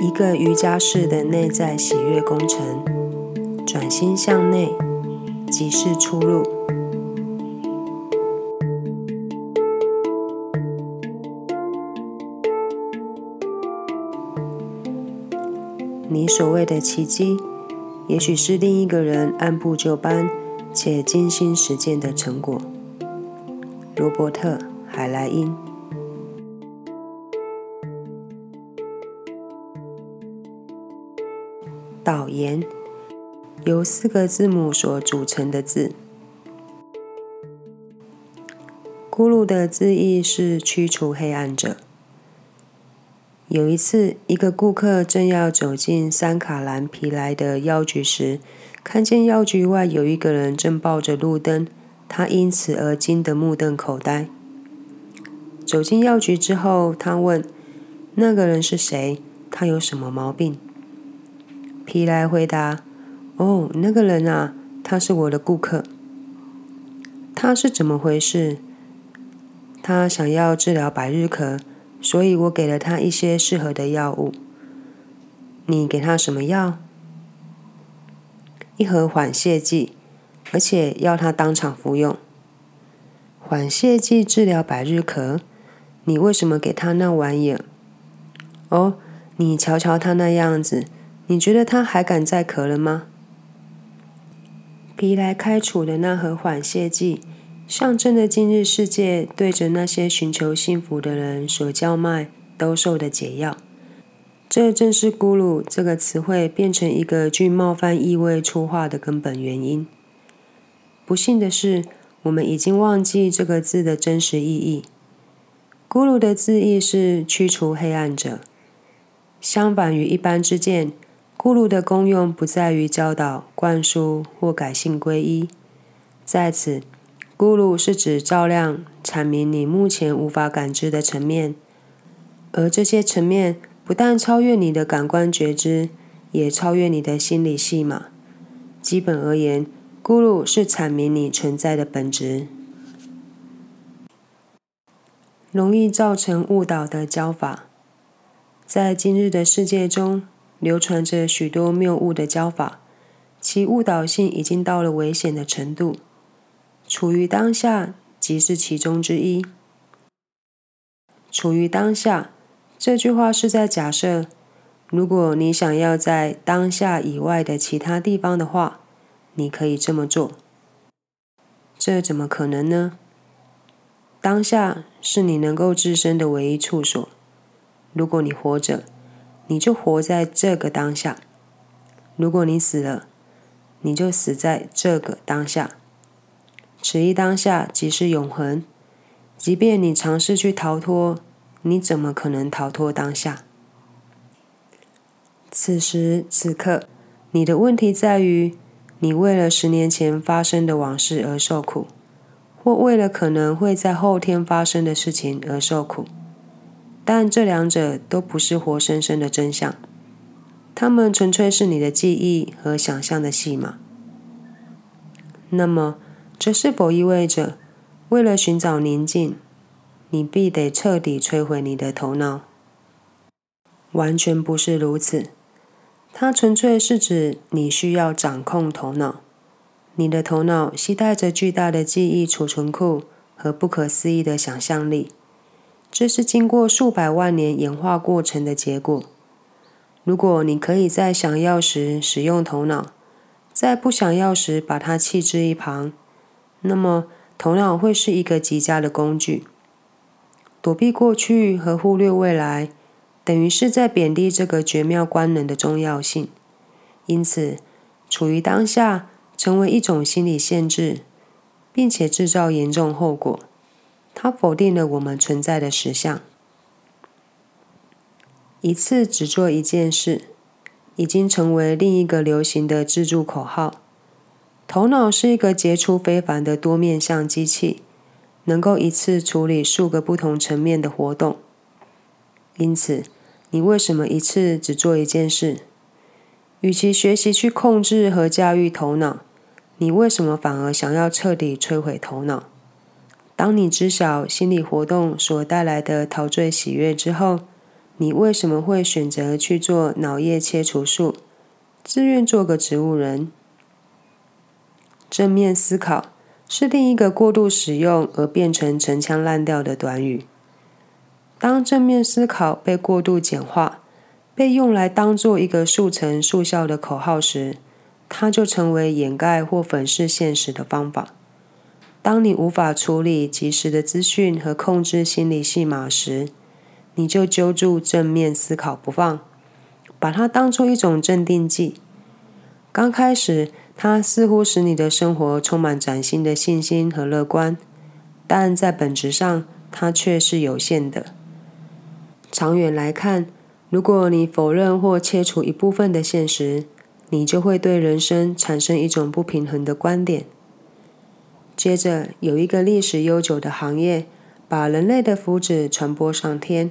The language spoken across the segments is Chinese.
一个瑜伽式的内在喜悦工程，转心向内，即是出路。你所谓的奇迹，也许是另一个人按部就班且精心实践的成果。罗伯特·海莱因。导言：由四个字母所组成的字。咕噜的字意是驱除黑暗者。有一次，一个顾客正要走进三卡兰皮莱的药局时，看见药局外有一个人正抱着路灯，他因此而惊得目瞪口呆。走进药局之后，他问：“那个人是谁？他有什么毛病？”皮莱回答：“哦，那个人啊，他是我的顾客。他是怎么回事？他想要治疗百日咳。”所以我给了他一些适合的药物。你给他什么药？一盒缓泻剂，而且要他当场服用。缓泻剂治疗百日咳，你为什么给他那玩意儿？哦，你瞧瞧他那样子，你觉得他还敢再咳了吗？皮莱开处的那盒缓泻剂。象征着今日世界对着那些寻求幸福的人所叫卖兜售的解药。这正是“咕噜”这个词汇变成一个具冒犯意味粗话的根本原因。不幸的是，我们已经忘记这个字的真实意义。“咕噜”的字义是驱除黑暗者。相反于一般之见，“咕噜”的功用不在于教导、灌输或改性皈依。在此。咕噜是指照亮、阐明你目前无法感知的层面，而这些层面不但超越你的感官觉知，也超越你的心理戏码。基本而言，咕噜是阐明你存在的本质。容易造成误导的教法，在今日的世界中流传着许多谬误的教法，其误导性已经到了危险的程度。处于当下即是其中之一。处于当下这句话是在假设，如果你想要在当下以外的其他地方的话，你可以这么做。这怎么可能呢？当下是你能够置身的唯一处所。如果你活着，你就活在这个当下；如果你死了，你就死在这个当下。此一当下即是永恒。即便你尝试去逃脱，你怎么可能逃脱当下？此时此刻，你的问题在于：你为了十年前发生的往事而受苦，或为了可能会在后天发生的事情而受苦。但这两者都不是活生生的真相，它们纯粹是你的记忆和想象的戏码。那么，这是否意味着，为了寻找宁静，你必得彻底摧毁你的头脑？完全不是如此。它纯粹是指你需要掌控头脑。你的头脑携带着巨大的记忆储存库和不可思议的想象力，这是经过数百万年演化过程的结果。如果你可以在想要时使用头脑，在不想要时把它弃之一旁。那么，头脑会是一个极佳的工具。躲避过去和忽略未来，等于是在贬低这个绝妙官能的重要性。因此，处于当下成为一种心理限制，并且制造严重后果。它否定了我们存在的实相。一次只做一件事，已经成为另一个流行的自助口号。头脑是一个杰出非凡的多面向机器，能够一次处理数个不同层面的活动。因此，你为什么一次只做一件事？与其学习去控制和驾驭头脑，你为什么反而想要彻底摧毁头脑？当你知晓心理活动所带来的陶醉喜悦之后，你为什么会选择去做脑叶切除术，自愿做个植物人？正面思考是另一个过度使用而变成陈腔滥调的短语。当正面思考被过度简化，被用来当做一个速成速效的口号时，它就成为掩盖或粉饰现实的方法。当你无法处理及时的资讯和控制心理戏码时，你就揪住正面思考不放，把它当做一种镇定剂。刚开始，它似乎使你的生活充满崭新的信心和乐观，但在本质上，它却是有限的。长远来看，如果你否认或切除一部分的现实，你就会对人生产生一种不平衡的观点。接着，有一个历史悠久的行业，把人类的福祉传播上天。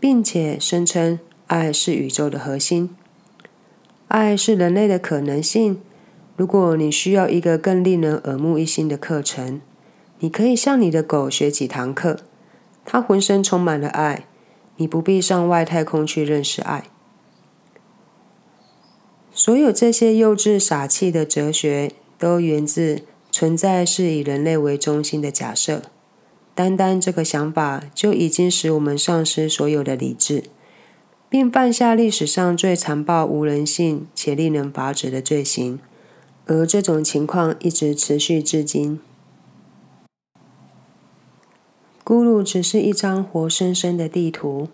并且声称爱是宇宙的核心，爱是人类的可能性。如果你需要一个更令人耳目一新的课程，你可以向你的狗学几堂课。它浑身充满了爱，你不必上外太空去认识爱。所有这些幼稚傻气的哲学，都源自存在是以人类为中心的假设。单单这个想法就已经使我们丧失所有的理智，并犯下历史上最残暴、无人性且令人发指的罪行。而这种情况一直持续至今。咕噜只是一张活生生的地图。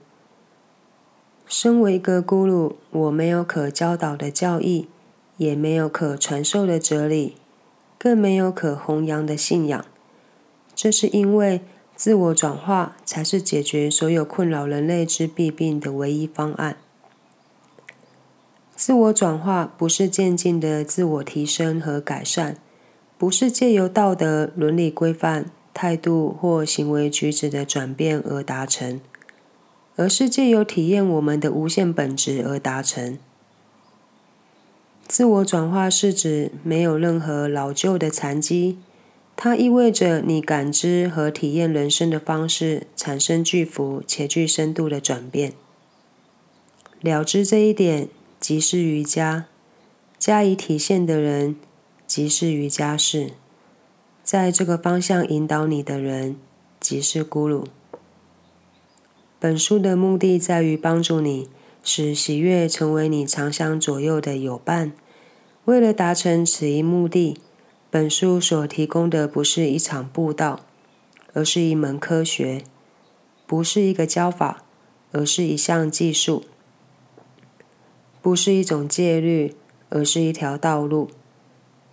身为一个咕噜，我没有可教导的教义，也没有可传授的哲理，更没有可弘扬的信仰。这是因为。自我转化才是解决所有困扰人类之弊病的唯一方案。自我转化不是渐进的自我提升和改善，不是借由道德伦理规范、态度或行为举止的转变而达成，而是借由体验我们的无限本质而达成。自我转化是指没有任何老旧的残疾。它意味着你感知和体验人生的方式产生巨幅且具深度的转变。了知这一点，即是瑜伽；加以体现的人，即是瑜伽士。在这个方向引导你的人，即是咕噜。本书的目的在于帮助你，使喜悦成为你长相左右的友伴。为了达成此一目的。本书所提供的不是一场布道，而是一门科学；不是一个教法，而是一项技术；不是一种戒律，而是一条道路。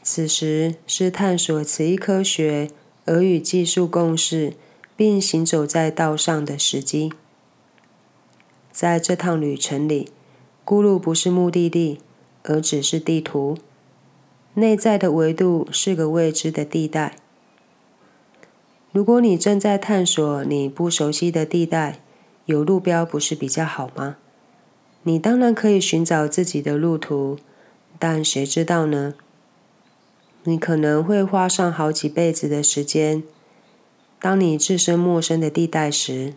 此时是探索此一科学而与技术共事，并行走在道上的时机。在这趟旅程里，咕噜不是目的地，而只是地图。内在的维度是个未知的地带。如果你正在探索你不熟悉的地带，有路标不是比较好吗？你当然可以寻找自己的路途，但谁知道呢？你可能会花上好几辈子的时间。当你置身陌生的地带时，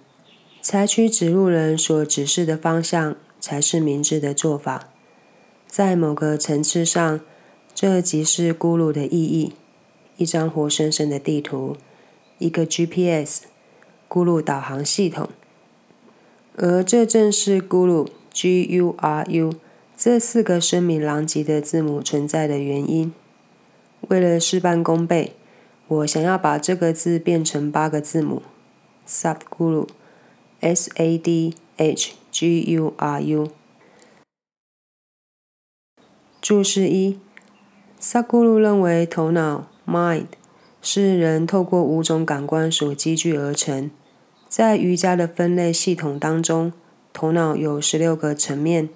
采取指路人所指示的方向才是明智的做法。在某个层次上。这即是咕噜的意义：一张活生生的地图，一个 GPS，咕噜导航系统。而这正是咕噜 （G-U-R-U） 这四个声名狼藉的字母存在的原因。为了事半功倍，我想要把这个字变成八个字母 s u b g u r u Sadhguru。注释一。萨古鲁认为，头脑 （mind） 是人透过五种感官所积聚而成。在瑜伽的分类系统当中，头脑有十六个层面，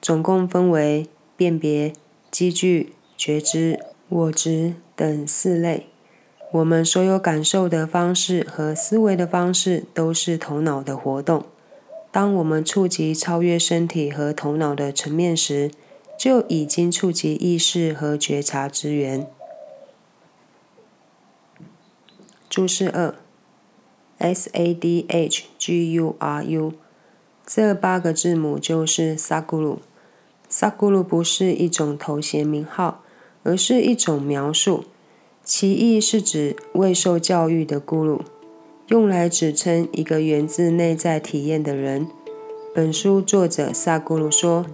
总共分为辨别、积聚、觉知、我执等四类。我们所有感受的方式和思维的方式，都是头脑的活动。当我们触及超越身体和头脑的层面时，就已经触及意识和觉察之源。注释二：S A D H G U R U，这八个字母就是萨古鲁。萨古鲁不是一种头衔名号，而是一种描述，其意是指未受教育的咕噜，用来指称一个源自内在体验的人。本书作者萨咕鲁说，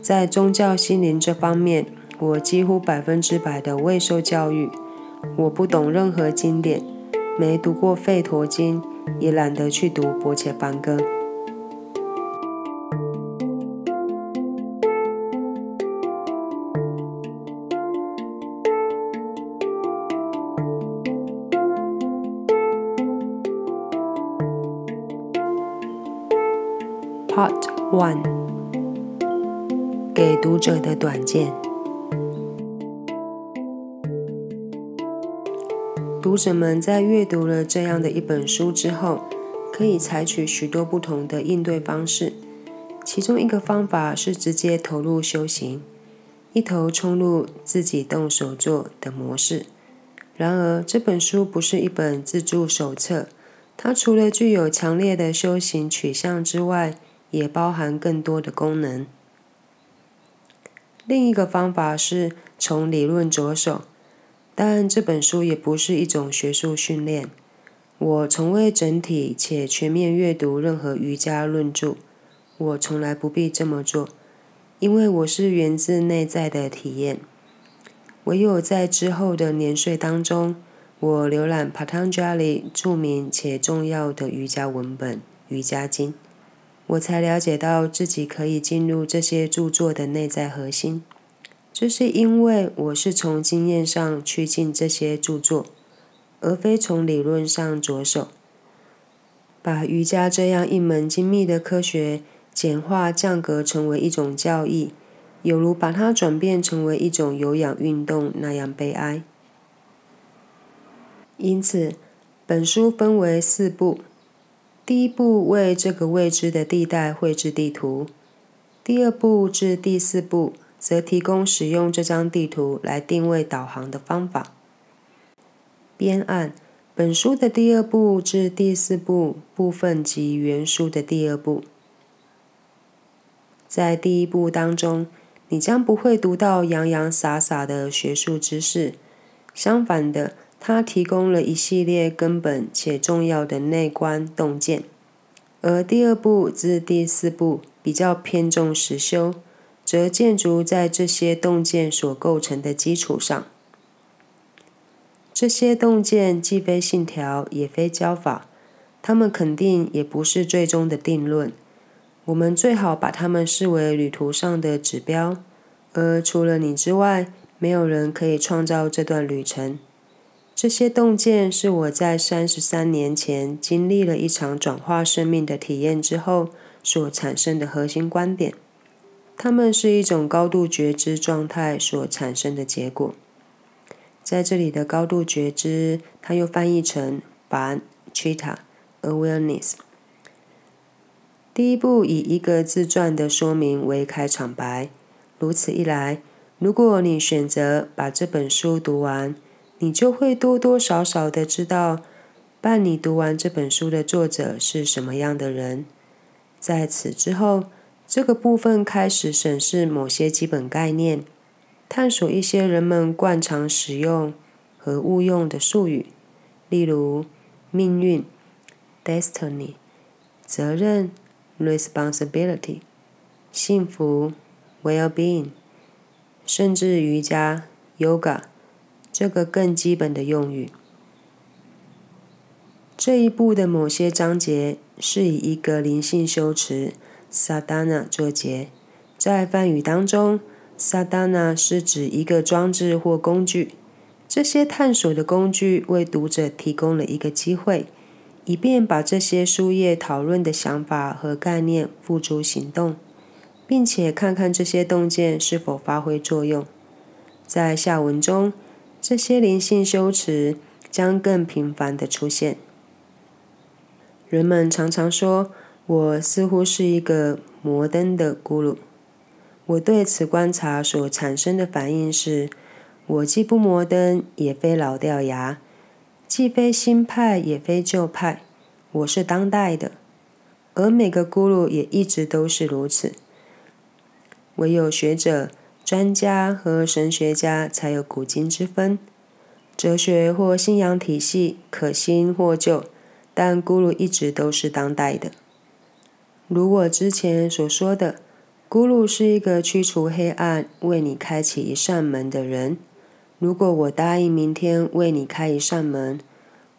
在宗教心灵这方面，我几乎百分之百的未受教育，我不懂任何经典，没读过《吠陀经》。也懒得去读《薄伽梵歌》。Part One，给读者的短见。读者们在阅读了这样的一本书之后，可以采取许多不同的应对方式。其中一个方法是直接投入修行，一头冲入自己动手做的模式。然而，这本书不是一本自助手册，它除了具有强烈的修行取向之外，也包含更多的功能。另一个方法是从理论着手。但这本书也不是一种学术训练。我从未整体且全面阅读任何瑜伽论著。我从来不必这么做，因为我是源自内在的体验。唯有在之后的年岁当中，我浏览 Patanjali 著名且重要的瑜伽文本《瑜伽经》，我才了解到自己可以进入这些著作的内在核心。这是因为我是从经验上趋近这些著作，而非从理论上着手。把瑜伽这样一门精密的科学简化降格成为一种教义，有如把它转变成为一种有氧运动那样悲哀。因此，本书分为四部：第一步为这个未知的地带绘制地图；第二步至第四步。则提供使用这张地图来定位导航的方法。编按本书的第二部至第四部部分及原书的第二部。在第一部当中，你将不会读到洋洋洒洒的学术知识，相反的，它提供了一系列根本且重要的内观洞见。而第二步至第四步比较偏重实修。则建筑在这些洞见所构成的基础上。这些洞见既非信条，也非教法，它们肯定也不是最终的定论。我们最好把它们视为旅途上的指标，而除了你之外，没有人可以创造这段旅程。这些洞见是我在三十三年前经历了一场转化生命的体验之后所产生的核心观点。它们是一种高度觉知状态所产生的结果。在这里的高度觉知，它又翻译成 “ban chita awareness”。第一步以一个自传的说明为开场白。如此一来，如果你选择把这本书读完，你就会多多少少的知道，伴你读完这本书的作者是什么样的人。在此之后。这个部分开始审视某些基本概念，探索一些人们惯常使用和误用的术语，例如命运 （destiny）、责任 （responsibility）、幸福 （well-being），甚至瑜伽 （yoga） 这个更基本的用语。这一部的某些章节是以一个灵性修辞。萨达纳作结，在梵语当中，萨达纳是指一个装置或工具。这些探索的工具为读者提供了一个机会，以便把这些书页讨论的想法和概念付诸行动，并且看看这些洞见是否发挥作用。在下文中，这些灵性修辞将更频繁地出现。人们常常说。我似乎是一个摩登的咕噜。我对此观察所产生的反应是：我既不摩登，也非老掉牙；既非新派，也非旧派。我是当代的。而每个咕噜也一直都是如此。唯有学者、专家和神学家才有古今之分。哲学或信仰体系可新或旧，但咕噜一直都是当代的。如我之前所说的，咕噜是一个驱除黑暗、为你开启一扇门的人。如果我答应明天为你开一扇门，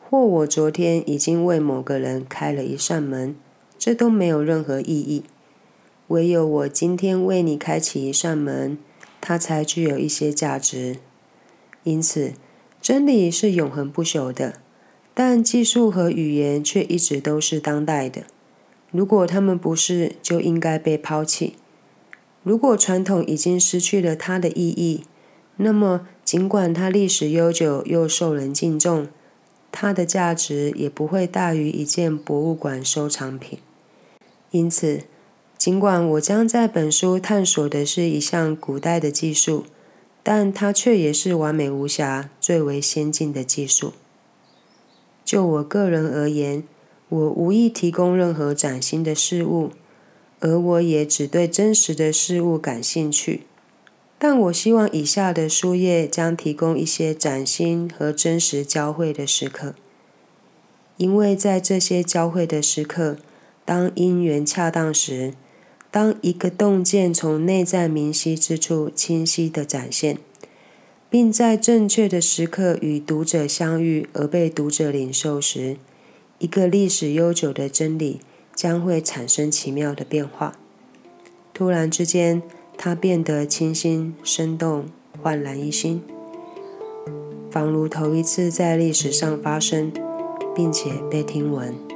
或我昨天已经为某个人开了一扇门，这都没有任何意义。唯有我今天为你开启一扇门，它才具有一些价值。因此。真理是永恒不朽的，但技术和语言却一直都是当代的。如果他们不是，就应该被抛弃。如果传统已经失去了它的意义，那么尽管它历史悠久又受人敬重，它的价值也不会大于一件博物馆收藏品。因此，尽管我将在本书探索的是一项古代的技术。但它却也是完美无瑕、最为先进的技术。就我个人而言，我无意提供任何崭新的事物，而我也只对真实的事物感兴趣。但我希望以下的书页将提供一些崭新和真实交汇的时刻，因为在这些交汇的时刻，当因缘恰当时。当一个洞见从内在明晰之处清晰地展现，并在正确的时刻与读者相遇而被读者领受时，一个历史悠久的真理将会产生奇妙的变化。突然之间，它变得清新、生动、焕然一新，仿如头一次在历史上发生，并且被听闻。